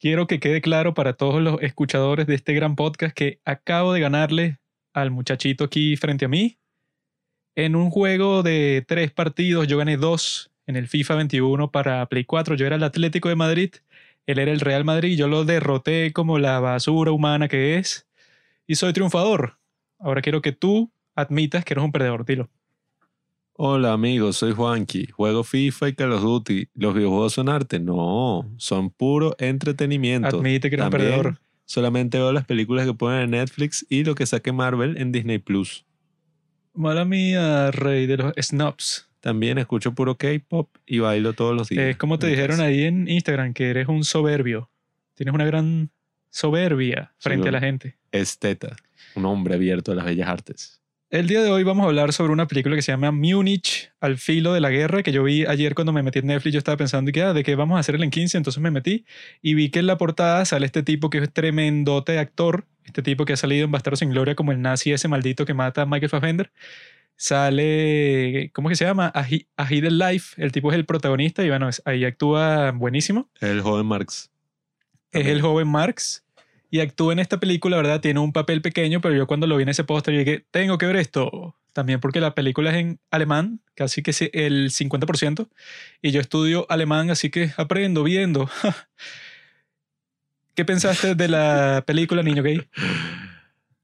quiero que quede claro para todos los escuchadores de este gran podcast que acabo de ganarle al muchachito aquí frente a mí. En un juego de tres partidos, yo gané dos en el FIFA 21 para Play 4. Yo era el Atlético de Madrid, él era el Real Madrid. Yo lo derroté como la basura humana que es y soy triunfador. Ahora quiero que tú admitas que eres un perdedor, dilo. Hola amigos, soy Juanqui. Juego FIFA y Call of Duty. ¿Los videojuegos son arte? No, son puro entretenimiento. Admite que eres un También perdedor. Solamente veo las películas que ponen en Netflix y lo que saque Marvel en Disney Plus. Mala mía, rey de los snobs. También escucho puro K-pop y bailo todos los días. Es como te dijeron ahí en Instagram, que eres un soberbio. Tienes una gran soberbia frente a la gente. Esteta, un hombre abierto a las bellas artes. El día de hoy vamos a hablar sobre una película que se llama Múnich al filo de la guerra, que yo vi ayer cuando me metí en Netflix. Yo estaba pensando que, ah, de qué vamos a hacer el en 15, entonces me metí y vi que en la portada sale este tipo que es tremendote actor, este tipo que ha salido en Bastardo sin Gloria como el nazi ese maldito que mata a Michael Fassbender. Sale, ¿cómo que se llama? A, He- A Hidden Life. El tipo es el protagonista y bueno, ahí actúa buenísimo. El joven Marx. Es el joven Marx y actúa en esta película, ¿verdad? Tiene un papel pequeño, pero yo cuando lo vi en ese póster, dije, tengo que ver esto. También porque la película es en alemán, casi que el 50%, y yo estudio alemán, así que aprendo viendo. ¿Qué pensaste de la película, niño gay?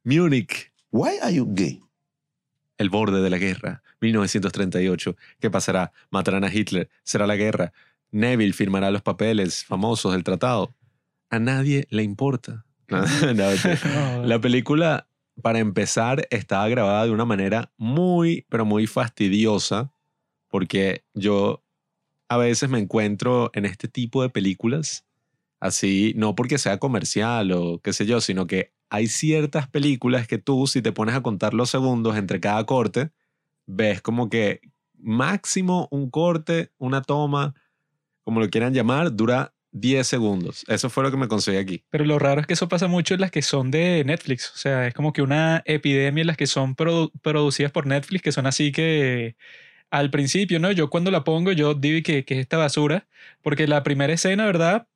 Múnich, Why are you gay? el borde de la guerra. 1938. ¿Qué pasará? ¿Matarán a Hitler? ¿Será la guerra? Neville firmará los papeles famosos del tratado. A nadie le importa. No. La película, para empezar, estaba grabada de una manera muy, pero muy fastidiosa, porque yo a veces me encuentro en este tipo de películas, así, no porque sea comercial o qué sé yo, sino que hay ciertas películas que tú, si te pones a contar los segundos entre cada corte, ves como que máximo un corte, una toma, como lo quieran llamar, dura 10 segundos. Eso fue lo que me conseguí aquí. Pero lo raro es que eso pasa mucho en las que son de Netflix. O sea, es como que una epidemia en las que son produ- producidas por Netflix, que son así que al principio, ¿no? Yo cuando la pongo, yo digo que, que es esta basura, porque la primera escena, ¿verdad?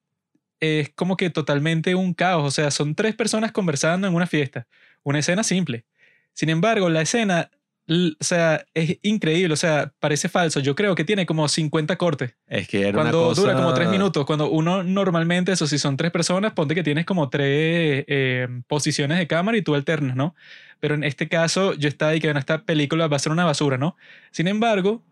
Es como que totalmente un caos. O sea, son tres personas conversando en una fiesta. Una escena simple. Sin embargo, la escena, o sea, es increíble. O sea, parece falso. Yo creo que tiene como 50 cortes Es que era cuando una cosa... dura como tres minutos, cuando uno normalmente, eso si son tres personas, ponte que tienes como tres eh, posiciones de cámara y tú alternas, ¿no? Pero en este caso yo estaba ahí que bueno, esta película va a ser una basura, ¿no? Sin embargo,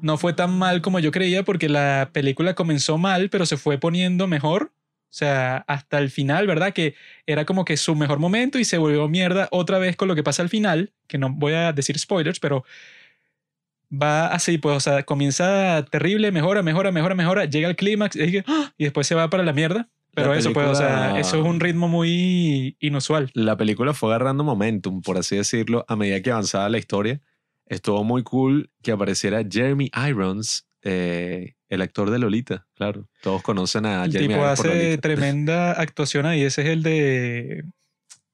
no fue tan mal como yo creía porque la película comenzó mal, pero se fue poniendo mejor. O sea, hasta el final, ¿verdad? Que era como que su mejor momento y se volvió mierda otra vez con lo que pasa al final, que no voy a decir spoilers, pero va así, pues, o sea, comienza terrible, mejora, mejora, mejora, mejora, llega al clímax y, ¡Ah! y después se va para la mierda. Pero La eso, pues, o sea, película- eso es un ritmo muy inusual. la película fue agarrando momentum, por así decirlo, a medida que avanzaba la historia. Estuvo muy cool que apareciera Jeremy Irons, eh, el actor de Lolita, claro. Todos conocen a El Jeremy tipo hace tremenda actuación ahí. Ese es el de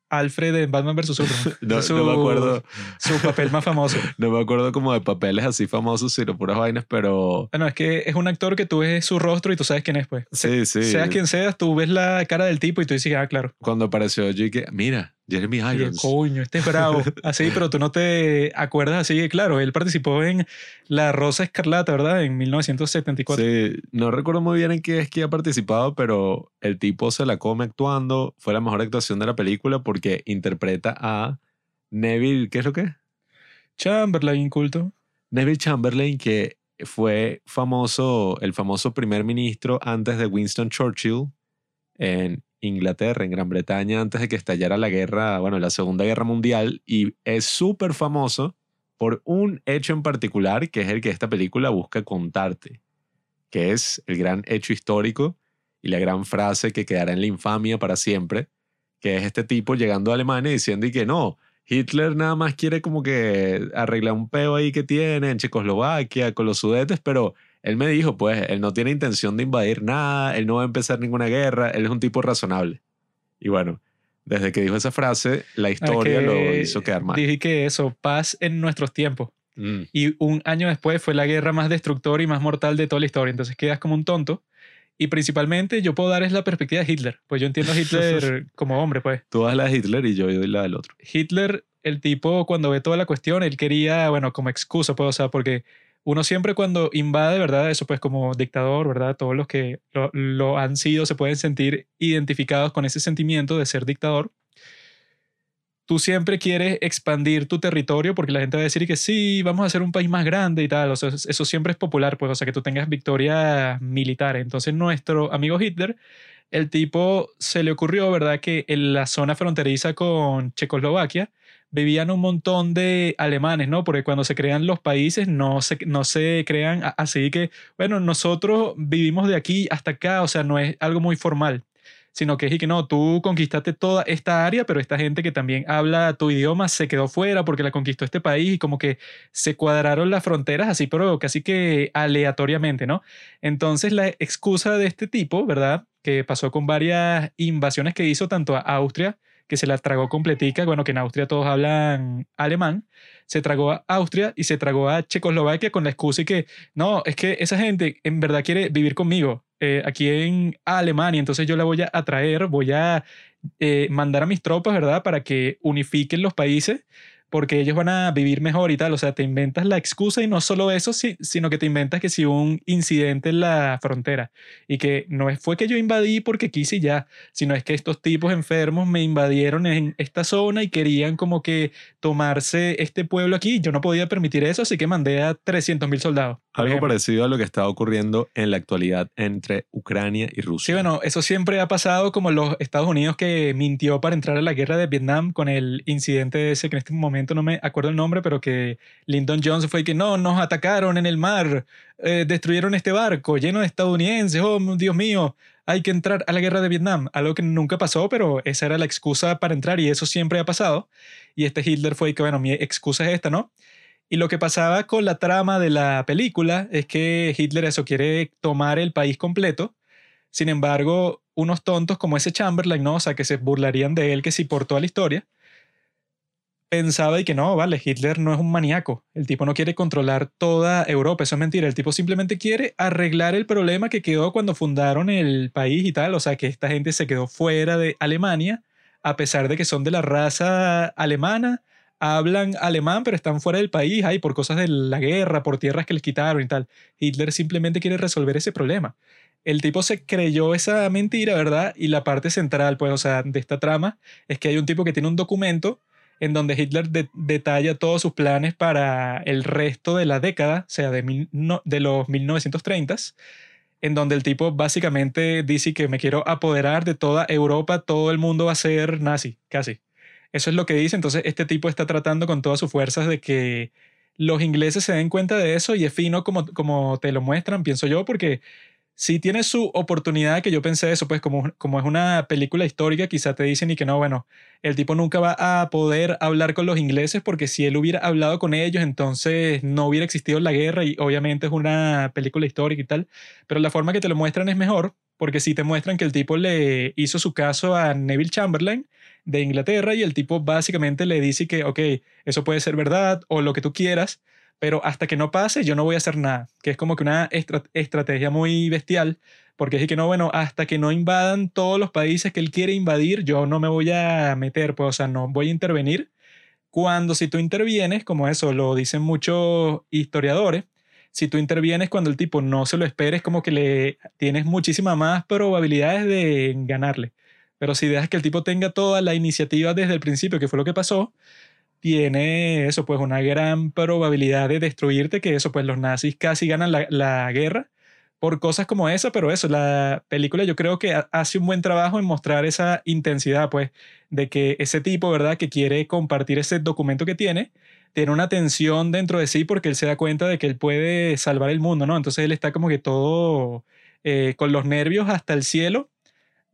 Alfred de Batman vs. Superman. No, su, no me acuerdo, Su papel más famoso. no me acuerdo como de papeles así famosos, sino puras vainas, pero Bueno, es que es un actor que tú ves su rostro y tú sabes quién es, pues. sí, sí. Seas quien seas, tú ves la cara del tipo y tú dices, ah, claro. Cuando apareció yo mira, Jeremy Irons. coño, este es bravo. Así, pero tú no te acuerdas así claro, él participó en La Rosa Escarlata, ¿verdad? En 1974. Sí, no recuerdo muy bien en qué es que ha participado, pero el tipo se la come actuando. Fue la mejor actuación de la película porque interpreta a Neville, ¿qué es lo que? Chamberlain, culto. Neville Chamberlain, que fue famoso, el famoso primer ministro antes de Winston Churchill en Inglaterra, en Gran Bretaña, antes de que estallara la guerra, bueno, la Segunda Guerra Mundial, y es súper famoso por un hecho en particular, que es el que esta película busca contarte, que es el gran hecho histórico y la gran frase que quedará en la infamia para siempre, que es este tipo llegando a Alemania diciendo y que no, Hitler nada más quiere como que arreglar un peo ahí que tiene en Checoslovaquia con los sudetes, pero él me dijo, pues, él no tiene intención de invadir nada, él no va a empezar ninguna guerra, él es un tipo razonable. Y bueno, desde que dijo esa frase, la historia que lo hizo quedar mal. Dije que eso, paz en nuestros tiempos. Mm. Y un año después fue la guerra más destructora y más mortal de toda la historia. Entonces quedas como un tonto Y principalmente yo puedo dar es la perspectiva de Hitler, pues yo entiendo a Hitler como hombre, pues. Tú das la de Hitler y yo doy la del otro. Hitler, el tipo, cuando ve toda la cuestión, él quería, bueno, como excusa, pues, o sea, porque uno siempre cuando invade, ¿verdad? Eso pues como dictador, ¿verdad? Todos los que lo, lo han sido se pueden sentir identificados con ese sentimiento de ser dictador tú siempre quieres expandir tu territorio porque la gente va a decir que sí, vamos a ser un país más grande y tal. O sea, eso siempre es popular, pues, o sea, que tú tengas victorias militares. Entonces, nuestro amigo Hitler, el tipo se le ocurrió, ¿verdad?, que en la zona fronteriza con Checoslovaquia vivían un montón de alemanes, ¿no? Porque cuando se crean los países no se, no se crean así que, bueno, nosotros vivimos de aquí hasta acá, o sea, no es algo muy formal sino que es y que no, tú conquistaste toda esta área, pero esta gente que también habla tu idioma se quedó fuera porque la conquistó este país y como que se cuadraron las fronteras así, pero casi que aleatoriamente, ¿no? Entonces la excusa de este tipo, ¿verdad? Que pasó con varias invasiones que hizo tanto a Austria, que se la tragó completica, bueno, que en Austria todos hablan alemán, se tragó a Austria y se tragó a Checoslovaquia con la excusa y que, no, es que esa gente en verdad quiere vivir conmigo eh, aquí en Alemania, entonces yo la voy a atraer, voy a eh, mandar a mis tropas, ¿verdad? Para que unifiquen los países porque ellos van a vivir mejor y tal. O sea, te inventas la excusa y no solo eso, sino que te inventas que si un incidente en la frontera y que no fue que yo invadí porque quise ya, sino es que estos tipos enfermos me invadieron en esta zona y querían como que tomarse este pueblo aquí. Yo no podía permitir eso, así que mandé a 300 mil soldados. Algo parecido a lo que está ocurriendo en la actualidad entre Ucrania y Rusia. Sí, bueno, eso siempre ha pasado como los Estados Unidos que mintió para entrar a la guerra de Vietnam con el incidente ese que en este momento no me acuerdo el nombre, pero que Lyndon Johnson fue que no, nos atacaron en el mar, eh, destruyeron este barco lleno de estadounidenses, oh Dios mío, hay que entrar a la guerra de Vietnam, algo que nunca pasó, pero esa era la excusa para entrar y eso siempre ha pasado. Y este Hitler fue que, bueno, mi excusa es esta, ¿no? Y lo que pasaba con la trama de la película es que Hitler eso quiere tomar el país completo. Sin embargo, unos tontos como ese Chamberlain, ¿no? O sea, que se burlarían de él que si por toda la historia, pensaba y que no, vale, Hitler no es un maníaco. El tipo no quiere controlar toda Europa, eso es mentira. El tipo simplemente quiere arreglar el problema que quedó cuando fundaron el país y tal. O sea, que esta gente se quedó fuera de Alemania, a pesar de que son de la raza alemana hablan alemán, pero están fuera del país, ahí por cosas de la guerra, por tierras que les quitaron y tal. Hitler simplemente quiere resolver ese problema. El tipo se creyó esa mentira, ¿verdad? Y la parte central, pues, o sea, de esta trama es que hay un tipo que tiene un documento en donde Hitler detalla todos sus planes para el resto de la década, o sea, de, de los 1930s, en donde el tipo básicamente dice que me quiero apoderar de toda Europa, todo el mundo va a ser nazi, casi. Eso es lo que dice. Entonces, este tipo está tratando con todas sus fuerzas de que los ingleses se den cuenta de eso y es fino como, como te lo muestran, pienso yo, porque si tiene su oportunidad, que yo pensé eso, pues como, como es una película histórica, quizá te dicen y que no, bueno, el tipo nunca va a poder hablar con los ingleses porque si él hubiera hablado con ellos, entonces no hubiera existido la guerra y obviamente es una película histórica y tal, pero la forma que te lo muestran es mejor porque si te muestran que el tipo le hizo su caso a Neville Chamberlain de Inglaterra y el tipo básicamente le dice que, ok, eso puede ser verdad o lo que tú quieras, pero hasta que no pase yo no voy a hacer nada, que es como que una estrategia muy bestial, porque es que no, bueno, hasta que no invadan todos los países que él quiere invadir, yo no me voy a meter, pues, o sea, no voy a intervenir. Cuando si tú intervienes, como eso lo dicen muchos historiadores, si tú intervienes cuando el tipo no se lo esperes, como que le tienes muchísimas más probabilidades de ganarle. Pero si dejas que el tipo tenga toda la iniciativa desde el principio, que fue lo que pasó, tiene eso, pues una gran probabilidad de destruirte, que eso, pues los nazis casi ganan la, guerra por cosas como esa, pero eso, la película yo creo que hace un buen trabajo en mostrar esa intensidad, pues, de que ese tipo, ¿verdad?, que quiere compartir ese documento que tiene, tiene una tensión dentro de sí porque él se da cuenta de que él puede salvar el mundo, ¿no? Entonces él está como que todo eh, con los nervios hasta el cielo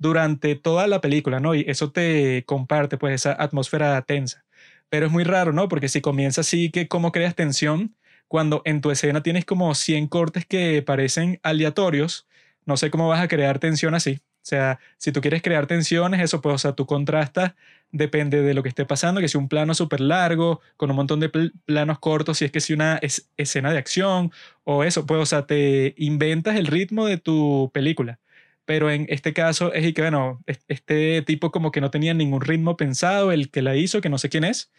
durante toda la película, ¿no? Y eso te comparte, pues, esa atmósfera tensa. Pero es muy raro, ¿no? Porque si comienza así, que cómo creas tensión cuando en tu escena tienes como 100 cortes que parecen aleatorios, no sé cómo vas a crear tensión así. O sea, si tú quieres crear tensiones, eso pues, o sea, tú contrastas, depende de lo que esté pasando, que si un plano súper largo, con un montón de planos cortos, si es que si una escena de acción, o eso, pues, o sea, te inventas el ritmo de tu película. Pero en este caso es que, bueno, este tipo como que no tenía ningún ritmo pensado, el que la hizo, que no sé quién es,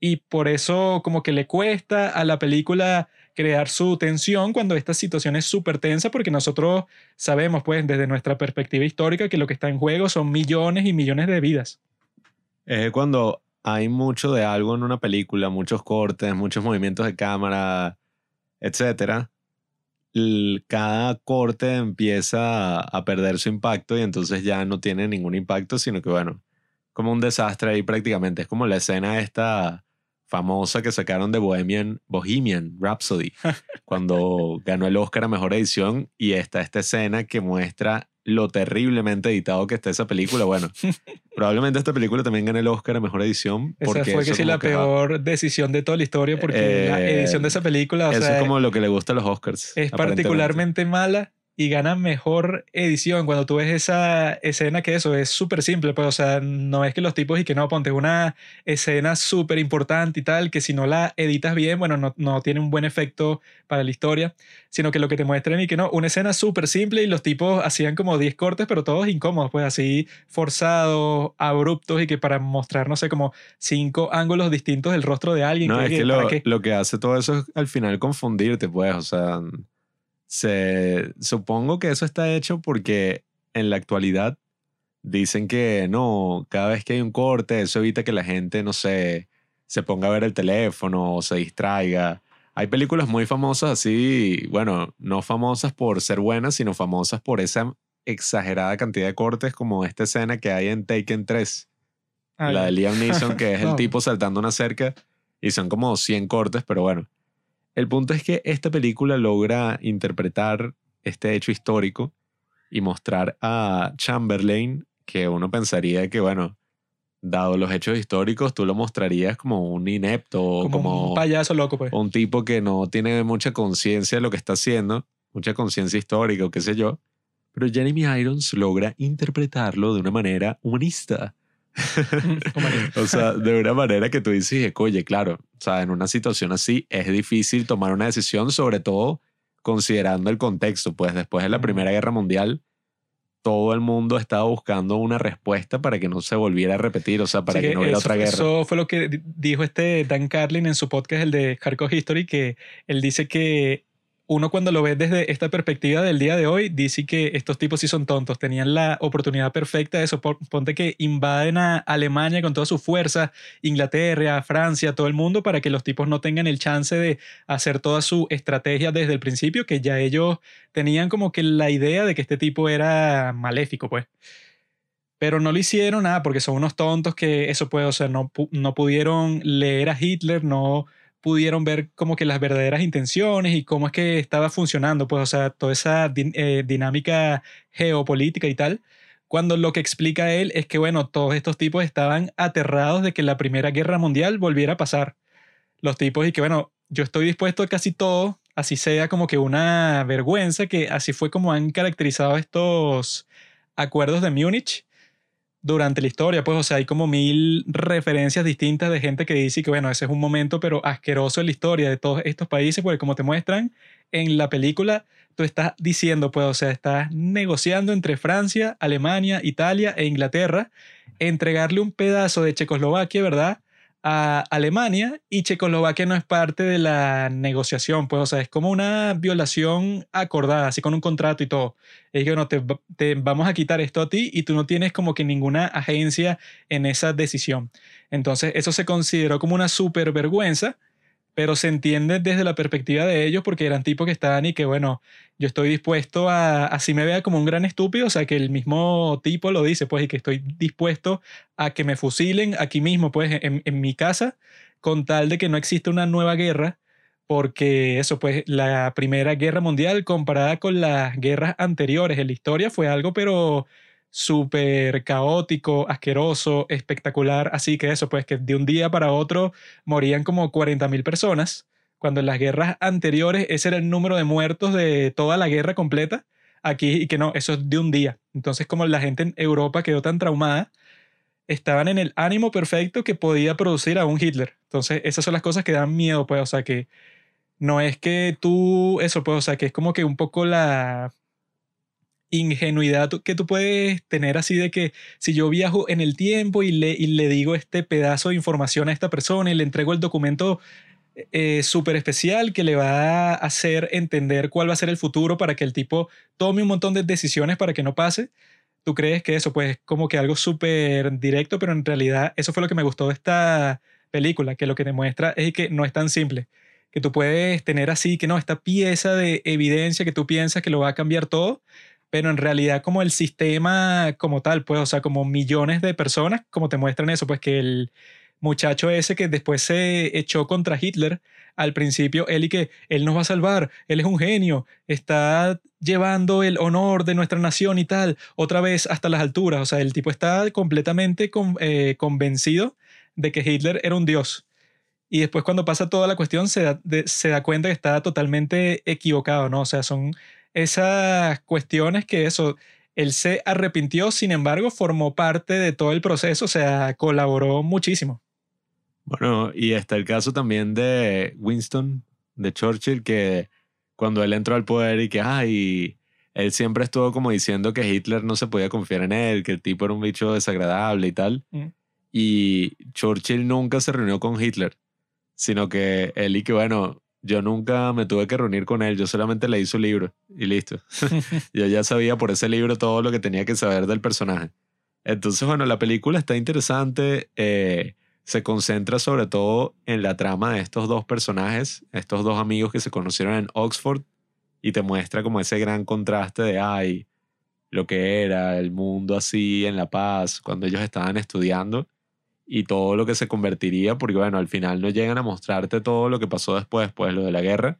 y por eso como que le cuesta a la película crear su tensión cuando esta situación es súper tensa, porque nosotros sabemos, pues, desde nuestra perspectiva histórica, que lo que está en juego son millones y millones de vidas. Es cuando hay mucho de algo en una película, muchos cortes, muchos movimientos de cámara, etcétera, cada corte empieza a perder su impacto y entonces ya no tiene ningún impacto, sino que bueno, como un desastre ahí prácticamente. Es como la escena esta famosa que sacaron de Bohemian, Bohemian Rhapsody, cuando ganó el Oscar a Mejor Edición y está esta escena que muestra lo terriblemente editado que está esa película. Bueno, probablemente esta película también gane el Oscar a Mejor Edición. Porque esa fue que sí la peor decisión de toda la historia porque la eh, edición de esa película... eso es como lo que le gusta a los Oscars. Es particularmente mala y gana mejor edición cuando tú ves esa escena que eso es súper simple, pues o sea, no es que los tipos y que no, ponte una escena súper importante y tal, que si no la editas bien, bueno, no, no, tiene un buen efecto para la historia, sino que lo que te muestran y que no, una escena súper simple y los tipos hacían como 10 cortes, pero todos incómodos, pues así forzados, abruptos y que para mostrar, no sé, como cinco ángulos distintos del rostro de alguien. No, es que, lo, lo que hace todo eso es al final confundirte, pues, o sea se, supongo que eso está hecho porque en la actualidad dicen que no, cada vez que hay un corte, eso evita que la gente, no sé, se ponga a ver el teléfono o se distraiga. Hay películas muy famosas así, bueno, no famosas por ser buenas, sino famosas por esa exagerada cantidad de cortes como esta escena que hay en Taken 3. Ah, la de Liam Neeson, que es el tipo saltando una cerca y son como 100 cortes, pero bueno. El punto es que esta película logra interpretar este hecho histórico y mostrar a Chamberlain que uno pensaría que, bueno, dado los hechos históricos, tú lo mostrarías como un inepto como, como un payaso loco, pues. Un tipo que no tiene mucha conciencia de lo que está haciendo, mucha conciencia histórica o qué sé yo. Pero Jeremy Irons logra interpretarlo de una manera humanista o sea, de una manera que tú dices, oye, claro, o sea, en una situación así es difícil tomar una decisión, sobre todo considerando el contexto, pues después de la Primera Guerra Mundial, todo el mundo estaba buscando una respuesta para que no se volviera a repetir, o sea, para que, no hubiera otra guerra. Eso fue lo que dijo este Dan Carlin en su podcast, el de Hardcore History, que él dice que uno cuando lo ve desde esta perspectiva del día de hoy, dice que estos tipos sí son tontos, tenían la oportunidad perfecta de eso. Ponte que invaden a Alemania con toda su fuerza, Inglaterra, Francia, todo el mundo, para que los tipos no tengan el chance de hacer toda su estrategia desde el principio, que ya ellos tenían como que la idea de que este tipo era maléfico, pues. Pero no lo hicieron nada porque son unos tontos que eso puede, o sea, no, no pudieron leer a Hitler, no pudieron ver como que las verdaderas intenciones y cómo es que estaba funcionando, pues, o sea, toda esa eh, dinámica geopolítica y tal, cuando lo que explica él es que, bueno, todos estos tipos estaban aterrados de que la Primera Guerra Mundial volviera a pasar. Los tipos y que, bueno, yo estoy dispuesto a casi todo, así sea como que una vergüenza, que así fue como han caracterizado estos acuerdos de Múnich, durante la historia, pues, o sea, hay como mil referencias distintas de gente que dice que, bueno, ese es un momento, pero asqueroso en la historia de todos estos países, porque como te muestran en la película, tú estás diciendo, pues, o sea, estás negociando entre Francia, Alemania, Italia e Inglaterra, entregarle un pedazo de Checoslovaquia, ¿verdad? A Alemania y Checoslovaquia no es parte de la negociación, pues, o sea, es como una violación acordada, así con un contrato y todo. Es que, bueno, te, te, vamos a quitar esto a ti y tú no tienes como que ninguna agencia en esa decisión. Entonces, eso se consideró como una super vergüenza pero se entiende desde la perspectiva de ellos porque eran tipos que estaban y que, bueno, yo estoy dispuesto a, así me vea como un gran estúpido, o sea, que el mismo tipo lo dice, pues, y que estoy dispuesto a que me fusilen aquí mismo, pues, en, en mi casa, con tal de que no exista una nueva guerra, porque eso, pues, la Primera Guerra Mundial comparada con las guerras anteriores en la historia fue algo, pero súper caótico, asqueroso, espectacular. Así que eso, pues que de un día para otro morían como 40.000 personas, cuando en las guerras anteriores ese era el número de muertos de toda la guerra completa. Aquí, y que no, eso es de un día. Entonces, como la gente en Europa quedó tan traumada, estaban en el ánimo perfecto que podía producir a un Hitler. Entonces, esas son las cosas que dan miedo, pues, o sea, que no es que tú, eso, pues, o sea, que es como que un poco la ingenuidad que tú puedes tener así de que si yo viajo en el tiempo y le, y le digo este pedazo de información a esta persona y le entrego el documento eh, súper especial que le va a hacer entender cuál va a ser el futuro para que el tipo tome un montón de decisiones para que no pase. ¿Tú crees que eso, pues, como que algo súper directo, pero en realidad eso fue lo que me gustó de esta película, que lo que demuestra es que no es tan simple, que tú puedes tener así, que no, esta pieza de evidencia que tú piensas que lo va a cambiar todo, pero en realidad como el sistema como tal, pues, o sea, como millones de personas, como te muestran eso, pues que el, muchacho ese que después se echó contra Hitler, al principio él y que él nos va a salvar, él es un genio, está llevando el honor de nuestra nación y tal, otra vez hasta las alturas, o sea, el tipo está completamente eh, convencido de que Hitler era un dios. Y después cuando pasa toda la cuestión se da, se da cuenta que está totalmente equivocado, ¿no? O sea, son esas cuestiones que eso, él se arrepintió, sin embargo, formó parte de todo el proceso, o sea, colaboró muchísimo. Bueno, y está el caso también de Winston, de Churchill, que cuando él entró al poder y que, ay, él siempre estuvo como diciendo que Hitler no se podía confiar en él, que el tipo era un bicho desagradable y tal. Mm. Y Churchill nunca se reunió con Hitler, sino que él y que, bueno, yo nunca me tuve que reunir con él, yo solamente leí su libro y listo. yo ya sabía por ese libro todo lo que tenía que saber del personaje. Entonces, bueno, la película está interesante. Eh, se concentra sobre todo en la trama de estos dos personajes, estos dos amigos que se conocieron en Oxford, y te muestra como ese gran contraste de, ay, lo que era el mundo así en La Paz, cuando ellos estaban estudiando, y todo lo que se convertiría, porque bueno, al final no llegan a mostrarte todo lo que pasó después, pues lo de la guerra,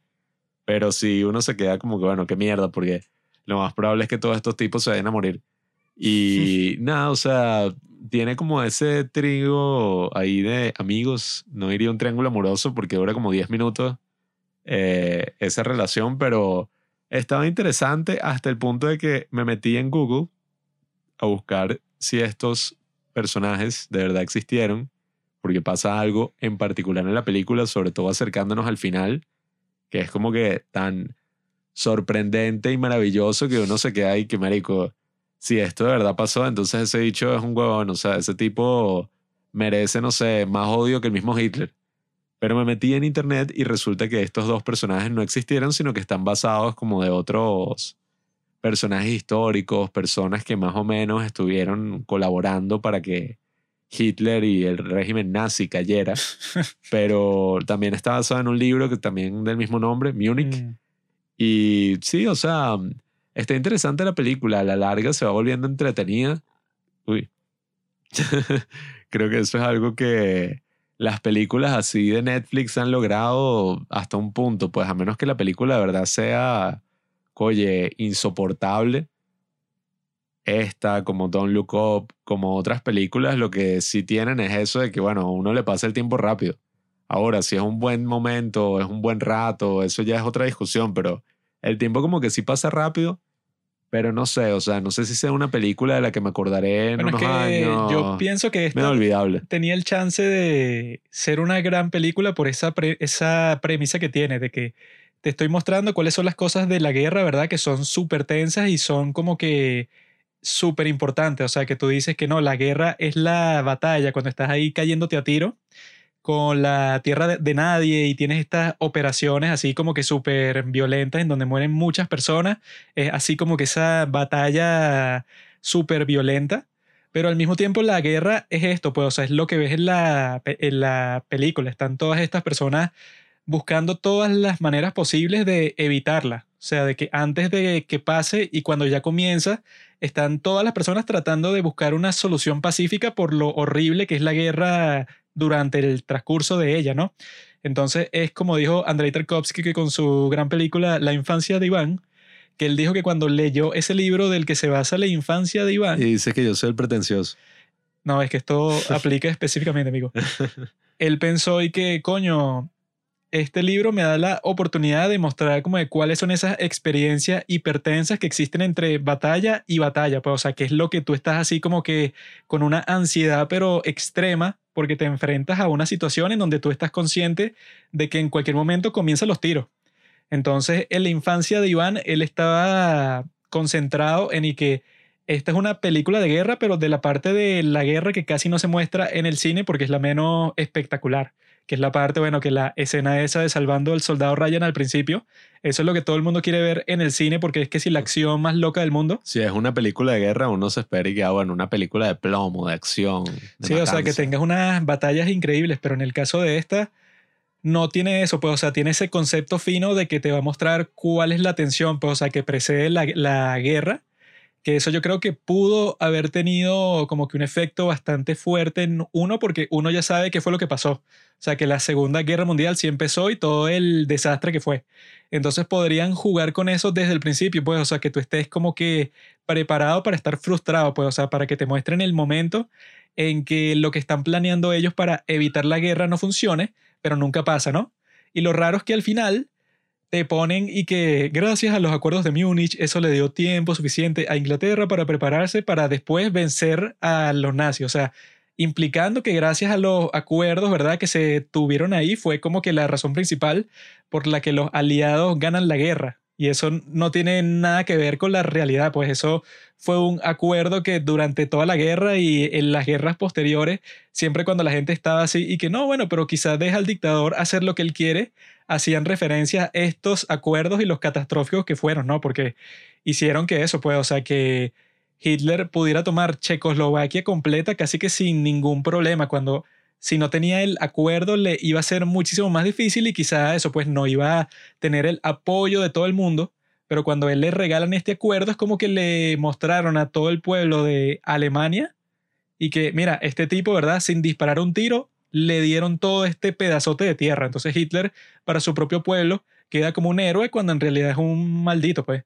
pero sí uno se queda como que, bueno, qué mierda, porque lo más probable es que todos estos tipos se vayan a morir. Y nada, o sea, tiene como ese trigo ahí de amigos. No iría un triángulo amoroso porque dura como 10 minutos eh, esa relación, pero estaba interesante hasta el punto de que me metí en Google a buscar si estos personajes de verdad existieron, porque pasa algo en particular en la película, sobre todo acercándonos al final, que es como que tan sorprendente y maravilloso que uno se queda ahí que marico si esto de verdad pasó, entonces ese dicho es un huevón, o sea, ese tipo merece, no sé, más odio que el mismo Hitler. Pero me metí en internet y resulta que estos dos personajes no existieron, sino que están basados como de otros personajes históricos, personas que más o menos estuvieron colaborando para que Hitler y el régimen nazi cayera. Pero también está basado en un libro que también del mismo nombre, Múnich. Mm. Y sí, o sea, Está interesante la película, a la larga se va volviendo entretenida. Uy. Creo que eso es algo que las películas así de Netflix han logrado hasta un punto, pues a menos que la película de verdad sea, oye, insoportable. Esta, como Don't Look Up, como otras películas, lo que sí tienen es eso de que, bueno, a uno le pasa el tiempo rápido. Ahora, si es un buen momento, es un buen rato, eso ya es otra discusión, pero el tiempo como que sí pasa rápido, pero no sé, o sea, no sé si sea una película de la que me acordaré en unos años. Yo pienso que esta olvidable. tenía el chance de ser una gran película por esa, esa premisa que tiene, de que te estoy mostrando cuáles son las cosas de la guerra, ¿verdad? Que son súper tensas y son como que súper importantes. O sea, que tú dices que no, la guerra es la batalla, cuando estás ahí cayéndote a tiro con la tierra de, nadie y tienes estas operaciones así como que súper violentas en donde mueren muchas personas, es así como que esa batalla súper violenta, pero al mismo tiempo la guerra es esto, pues, o sea, es lo que ves en la, en la película, están todas estas personas buscando todas las maneras posibles de evitarla, o sea, de que antes de que pase y cuando ya comienza, están todas las personas tratando de buscar una solución pacífica por lo horrible que es la guerra durante el transcurso de ella, ¿no? Entonces es como dijo Andrei Tarkovsky que con su gran película La infancia de Iván, que él dijo que cuando leyó ese libro del que se basa la infancia de Iván... Y dice que yo soy el pretencioso. No, es que esto aplica específicamente, amigo. Él pensó y que, coño, este libro me da la oportunidad de mostrar como de cuáles son esas experiencias hipertensas que existen entre batalla y batalla, pues, o sea, qué es lo que tú estás así como que con una ansiedad pero extrema porque te enfrentas a una situación en donde tú estás consciente de que en cualquier momento comienzan los tiros. Entonces, en la infancia de Iván, él estaba concentrado en y que esta es una película de guerra, pero de la parte de la guerra que casi no se muestra en el cine porque es la menos espectacular, que es la parte, bueno, que la escena esa de salvando al soldado Ryan al principio, eso es lo que todo el mundo quiere ver en el cine porque es que si la acción más loca del mundo. Si es una película de guerra, uno se espera y que, ah, bueno, una película de plomo, de acción. de sí, o sea, que tengas unas batallas increíbles, pero en el caso de esta no tiene eso, pues, o sea, tiene ese concepto fino de que te va a mostrar cuál es la tensión, pues, o sea, que precede la, la guerra, que eso yo creo que pudo haber tenido como que un efecto bastante fuerte en uno, porque uno ya sabe qué fue lo que pasó. O sea, que la Segunda Guerra Mundial sí empezó y todo el desastre que fue. Entonces podrían jugar con eso desde el principio, pues, o sea, que tú estés como que preparado para estar frustrado, pues, o sea, para que te muestren el momento en que lo que están planeando ellos para evitar la guerra no funcione, pero nunca pasa, ¿no? Y lo raro es que al final te ponen y que gracias a los acuerdos de Múnich eso le dio tiempo suficiente a Inglaterra para prepararse para después vencer a los nazis, o sea, implicando que gracias a los acuerdos, ¿verdad? Que se tuvieron ahí fue como que la razón principal por la que los aliados ganan la guerra. Y eso no tiene nada que ver con la realidad, pues eso fue un acuerdo que durante toda la guerra y en las guerras posteriores, siempre cuando la gente estaba así y que no, bueno, pero quizás deja al dictador hacer lo que él quiere, hacían referencia a estos acuerdos y los catastróficos que fueron, ¿no? Porque hicieron que eso, pues, o sea, que Hitler pudiera tomar Checoslovaquia completa casi que sin ningún problema, cuando si no tenía el acuerdo le iba a ser muchísimo más difícil y quizá eso pues no iba a tener el apoyo de todo el mundo, pero cuando él le regalan este acuerdo es como que le mostraron a todo el pueblo de Alemania y que mira, este tipo, ¿verdad? Sin disparar un tiro, le dieron todo este pedazote de tierra. Entonces Hitler para su propio pueblo queda como un héroe cuando en realidad es un maldito, pues.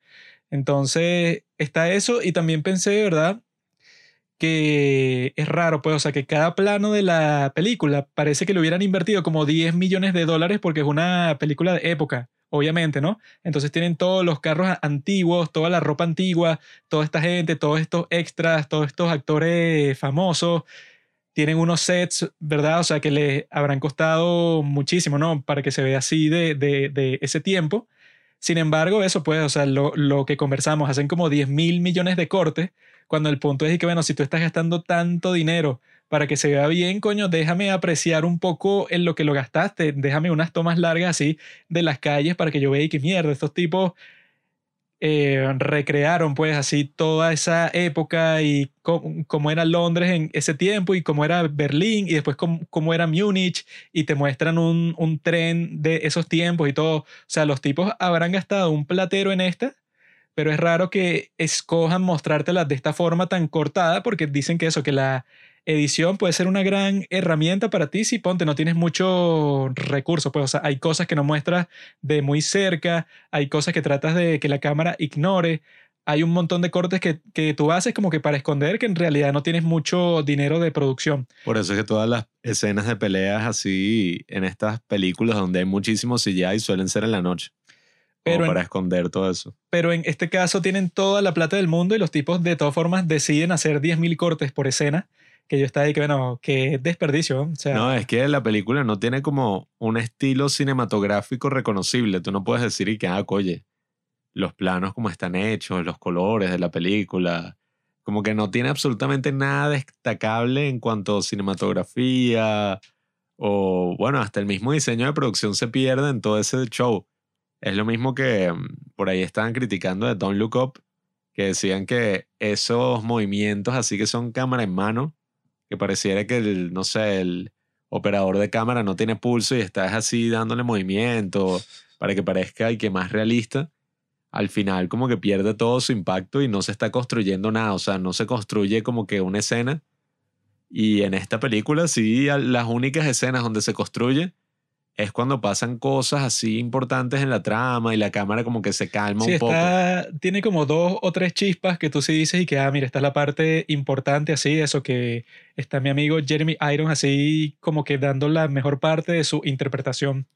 Entonces está eso y también pensé, ¿verdad? que es raro, pues, o sea, que cada plano de la película parece que le hubieran invertido como 10 millones de dólares porque es una película de época, obviamente, ¿no? Entonces tienen todos los carros antiguos, toda la ropa antigua, toda esta gente, todos estos extras, todos estos actores famosos. Tienen unos sets, ¿verdad? O sea, que le habrán costado muchísimo, ¿no? Para que se vea así de, de, de ese tiempo. Sin embargo, eso pues, o sea, lo, lo que conversamos, hacen como 10 mil millones de cortes, cuando el punto es que, bueno, si tú estás gastando tanto dinero para que se vea bien, coño, déjame apreciar un poco en lo que lo gastaste, déjame unas tomas largas así de las calles para que yo vea y que mierda, estos tipos eh, recrearon pues así toda esa época y cómo, era Londres en ese tiempo y cómo era Berlín y después cómo, era Múnich y te muestran un, un tren de esos tiempos y todo. O sea, los tipos habrán gastado un platero en esta, pero es raro que escojan mostrártelas de esta forma tan cortada porque dicen que eso, que la edición puede ser una gran herramienta para ti si ponte no tienes mucho recurso, pues o sea, hay cosas que no muestras de muy cerca, hay cosas que tratas de que la cámara ignore, hay un montón de cortes que, que tú haces como que para esconder que en realidad no tienes mucho dinero de producción. Por eso es que todas las escenas de peleas así en estas películas donde hay muchísimo CGI suelen ser en la noche. Pero en- para esconder todo eso. Pero en este caso tienen toda la plata del mundo y los tipos de todas formas deciden hacer 10.000 cortes por escena, que yo estaba ahí que, bueno, que desperdicio. No, es que la película no tiene como un estilo cinematográfico reconocible. Tú no puedes decir y que, ah, oye, los planos como están hechos, los colores de la película, como que no tiene absolutamente nada destacable en cuanto a cinematografía o, bueno, hasta el mismo diseño de producción se pierde en todo ese show. Es lo mismo que mm, por ahí estaban criticando de Don't Look Up, que decían que esos movimientos así que son cámara en mano, que pareciera que el, no sé, el operador de cámara no tiene pulso y estás así dándole movimiento para que parezca y que más realista, al final como que pierde todo su impacto y no se está construyendo nada, o sea, no se construye como que una escena. Y en esta película sí, las únicas escenas donde se construye es cuando pasan cosas así importantes en la trama y la cámara como que se calma sí, un poco. está, tiene como dos o tres chispas que tú sí dices y que, ah, mira, esta es la parte importante así, eso que está mi amigo Jeremy Irons así como que dando la mejor parte de su interpretación.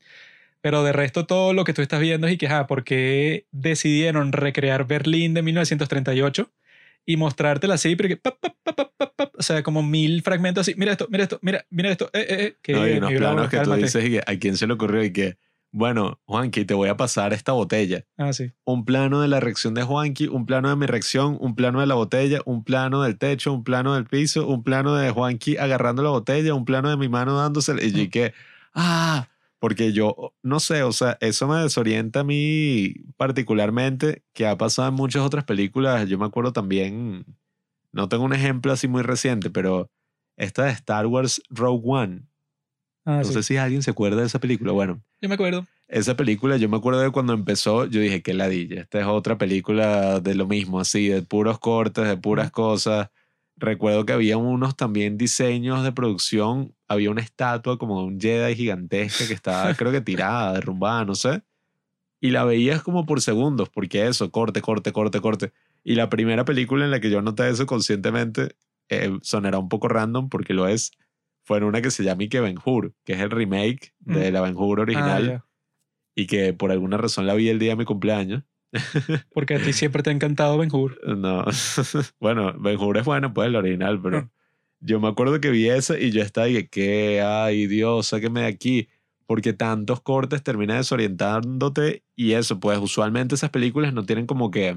Pero de resto todo lo que tú estás viendo es y que, ah, ¿por qué decidieron recrear Berlín de 1938 y mostrártela así? Porque, pap, pap, pap, o sea, como mil fragmentos así, mira esto, mira esto, mira, mira esto, eh, eh, eh, que No, hay unos planos que tú dices y que a quién se le ocurrió y que bueno, Juanqui, te voy a pasar esta botella. Ah, sí. Un plano de la reacción de Juanqui, un plano de mi reacción, un plano de la botella, un plano del techo, un plano del piso, un plano de Juanqui agarrando la botella, un plano de mi mano dándose. Y yo que, ah, porque yo, no sé, o sea, eso me desorienta a mí particularmente, que ha pasado en muchas otras películas. Yo me acuerdo también, no tengo un ejemplo así muy reciente, pero esta de Star Wars Rogue One. Ah, No sí. sé si alguien se acuerda de esa película. Bueno, Yo me acuerdo. esa película, yo me acuerdo de cuando empezó, yo dije, qué ladilla, esta es otra película de lo mismo, así, de puros cortes, de puras cosas. Recuerdo que había unos también diseños de producción, había una estatua como de un Jedi gigantesca que estaba, creo que tirada, derrumbada, no sé. Y la veías como por segundos, porque eso, corte, corte, corte, corte. Y la primera película en la que yo noté eso conscientemente, eh, sonará un poco random porque lo es, fue en una que se llama Ike Ben Hur, que es el remake de Mm. la Ben Hur Ah, original ya. y que por alguna razón la vi el día de mi cumpleaños. Porque a ti siempre te ha encantado Ben Hur. No, bueno, Ben Hur es bueno, pues el original, pero Mm. yo me acuerdo que vi esa y yo estaba y que, ¿qué? Ay, Dios, sáqueme de aquí. Porque tantos cortes termina desorientándote y eso, pues usualmente esas películas no tienen como que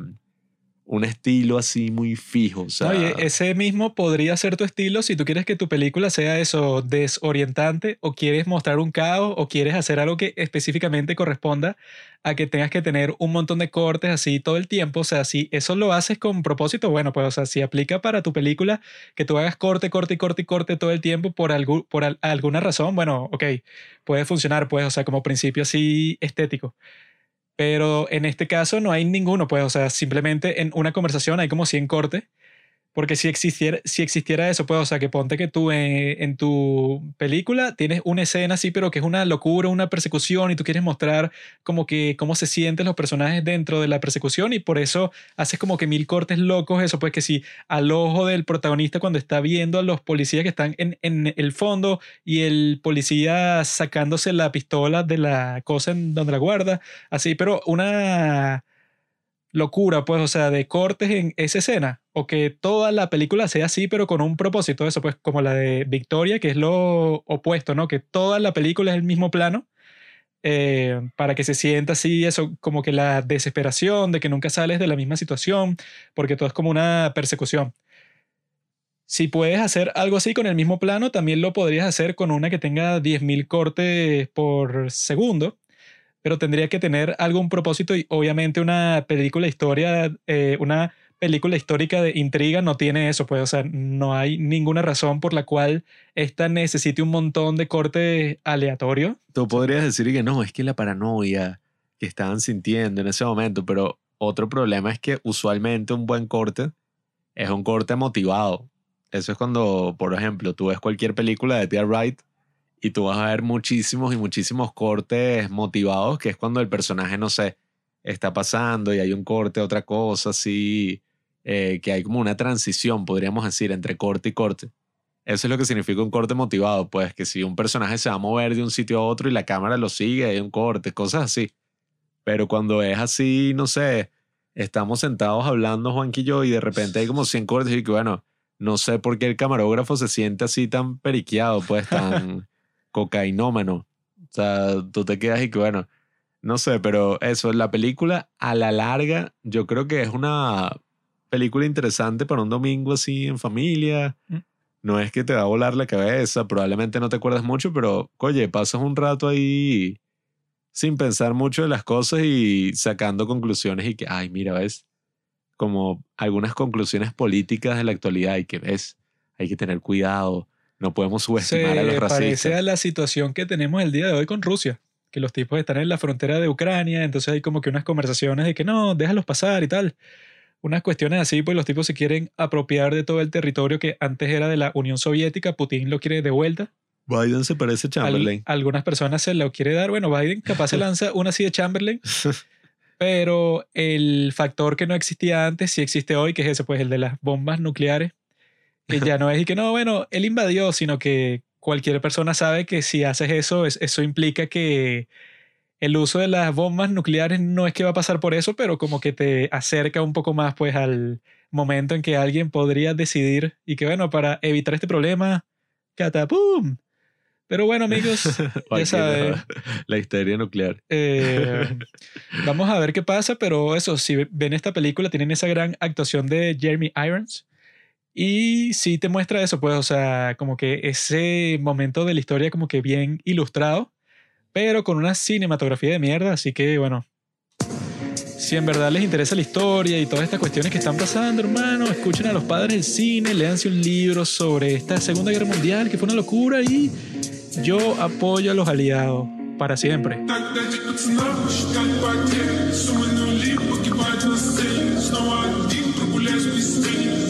un estilo así muy fijo. O sea, Oye, ese mismo podría ser tu estilo si tú quieres que tu película sea eso, desorientante, o quieres mostrar un caos, o quieres hacer algo que específicamente corresponda a que tengas que tener un montón de cortes así todo el tiempo. O sea, si eso lo haces con propósito, bueno, pues, o sea, si aplica para tu película que tú hagas corte, corte y corte y corte todo el tiempo por, algu- por al- alguna razón, bueno, ok, puede funcionar, pues, o sea, como principio así estético. Pero en este caso no hay ninguno, pues, o sea, simplemente en una conversación hay como 100 cortes. Porque si existiera, si existiera eso, pues, o sea, que ponte que tú en, en tu película tienes una escena así, pero que es una locura, una persecución, y tú quieres mostrar como que cómo se sienten los personajes dentro de la persecución, y por eso haces como que mil cortes locos, eso, pues que si al ojo del protagonista cuando está viendo a los policías que están en, en el fondo y el policía sacándose la pistola de la cosa en donde la guarda, así, pero una locura, pues, o sea, de cortes en esa escena, o que toda la película sea así, pero con un propósito, eso, pues, como la de Victoria, que es lo opuesto, ¿no? Que toda la película es el mismo plano, eh, para que se sienta así, eso, como que la desesperación de que nunca sales de la misma situación, porque todo es como una persecución. Si puedes hacer algo así con el mismo plano, también lo podrías hacer con una que tenga 10.000 cortes por segundo, pero tendría que tener algún propósito y obviamente una película historia, eh, una película histórica de intriga no tiene eso, pues, o sea, no hay ninguna razón por la cual esta necesite un montón de cortes aleatorios. tú podrías decir que no, es que la paranoia que estaban sintiendo en ese momento, pero otro problema es que usualmente un buen corte es un corte motivado. Eso es cuando, por ejemplo, tú ves cualquier película de Tia Wright y tú vas a ver muchísimos y muchísimos cortes motivados, que es cuando el personaje, no sé, está pasando y hay un corte, otra cosa, así, eh, que hay como una transición, podríamos decir, entre corte y corte. Eso es lo que significa un corte motivado, pues que si un personaje se va a mover de un sitio a otro y la cámara lo sigue, hay un corte, cosas así. Pero cuando es así, no sé, estamos sentados hablando Juanqui y yo y de repente hay como 100 cortes y que bueno, no sé por qué el camarógrafo se siente así tan periqueado, pues tan cocainómano. O sea, tú te quedas y que bueno, no sé, pero eso, la película a la larga, yo creo que es una película interesante para un domingo así en familia. Mm. No es que te va a volar la cabeza, probablemente no te acuerdas mucho, pero oye, pasas un rato ahí sin pensar mucho de las cosas y sacando conclusiones y que, ay, mira, ves, como algunas conclusiones políticas de la actualidad y que ves, hay que tener cuidado, no podemos subestimar a los Se racistas. parece a la situación que tenemos el día de hoy con Rusia, que los tipos están en la frontera de Ucrania, entonces hay como que unas conversaciones de que no, déjalos pasar y tal. Unas cuestiones así, pues los tipos se quieren apropiar de todo el territorio que antes era de la Unión Soviética, Putin lo quiere de vuelta. Biden se parece a Al- Chamberlain. algunas personas se lo quiere dar. Bueno, Biden capaz se lanza una así de Chamberlain, pero el factor que no existía antes sí existe hoy, que es ese, pues el de las bombas nucleares, que ya no es y que no, bueno, él invadió, sino que cualquier persona sabe que si haces eso, es- eso implica que el uso de las bombas nucleares no es que va a pasar por eso, pero como que te acerca un poco más pues al momento en que alguien podría decidir y que bueno, para evitar este problema, catapum, Pero bueno, amigos, ya saben. La, la histeria nuclear. eh, vamos a ver qué pasa, pero eso, si ven esta película, tienen esa gran actuación de Jeremy Irons. Y sí te muestra eso, pues, o sea, como que ese momento de la historia como que bien ilustrado, pero con una cinematografía de mierda, así que bueno. Si en verdad les interesa la historia y todas estas cuestiones que están pasando, hermano, escuchen a los padres del cine, léanse un libro sobre esta Segunda Guerra Mundial, que fue una locura, y yo apoyo a los aliados para siempre.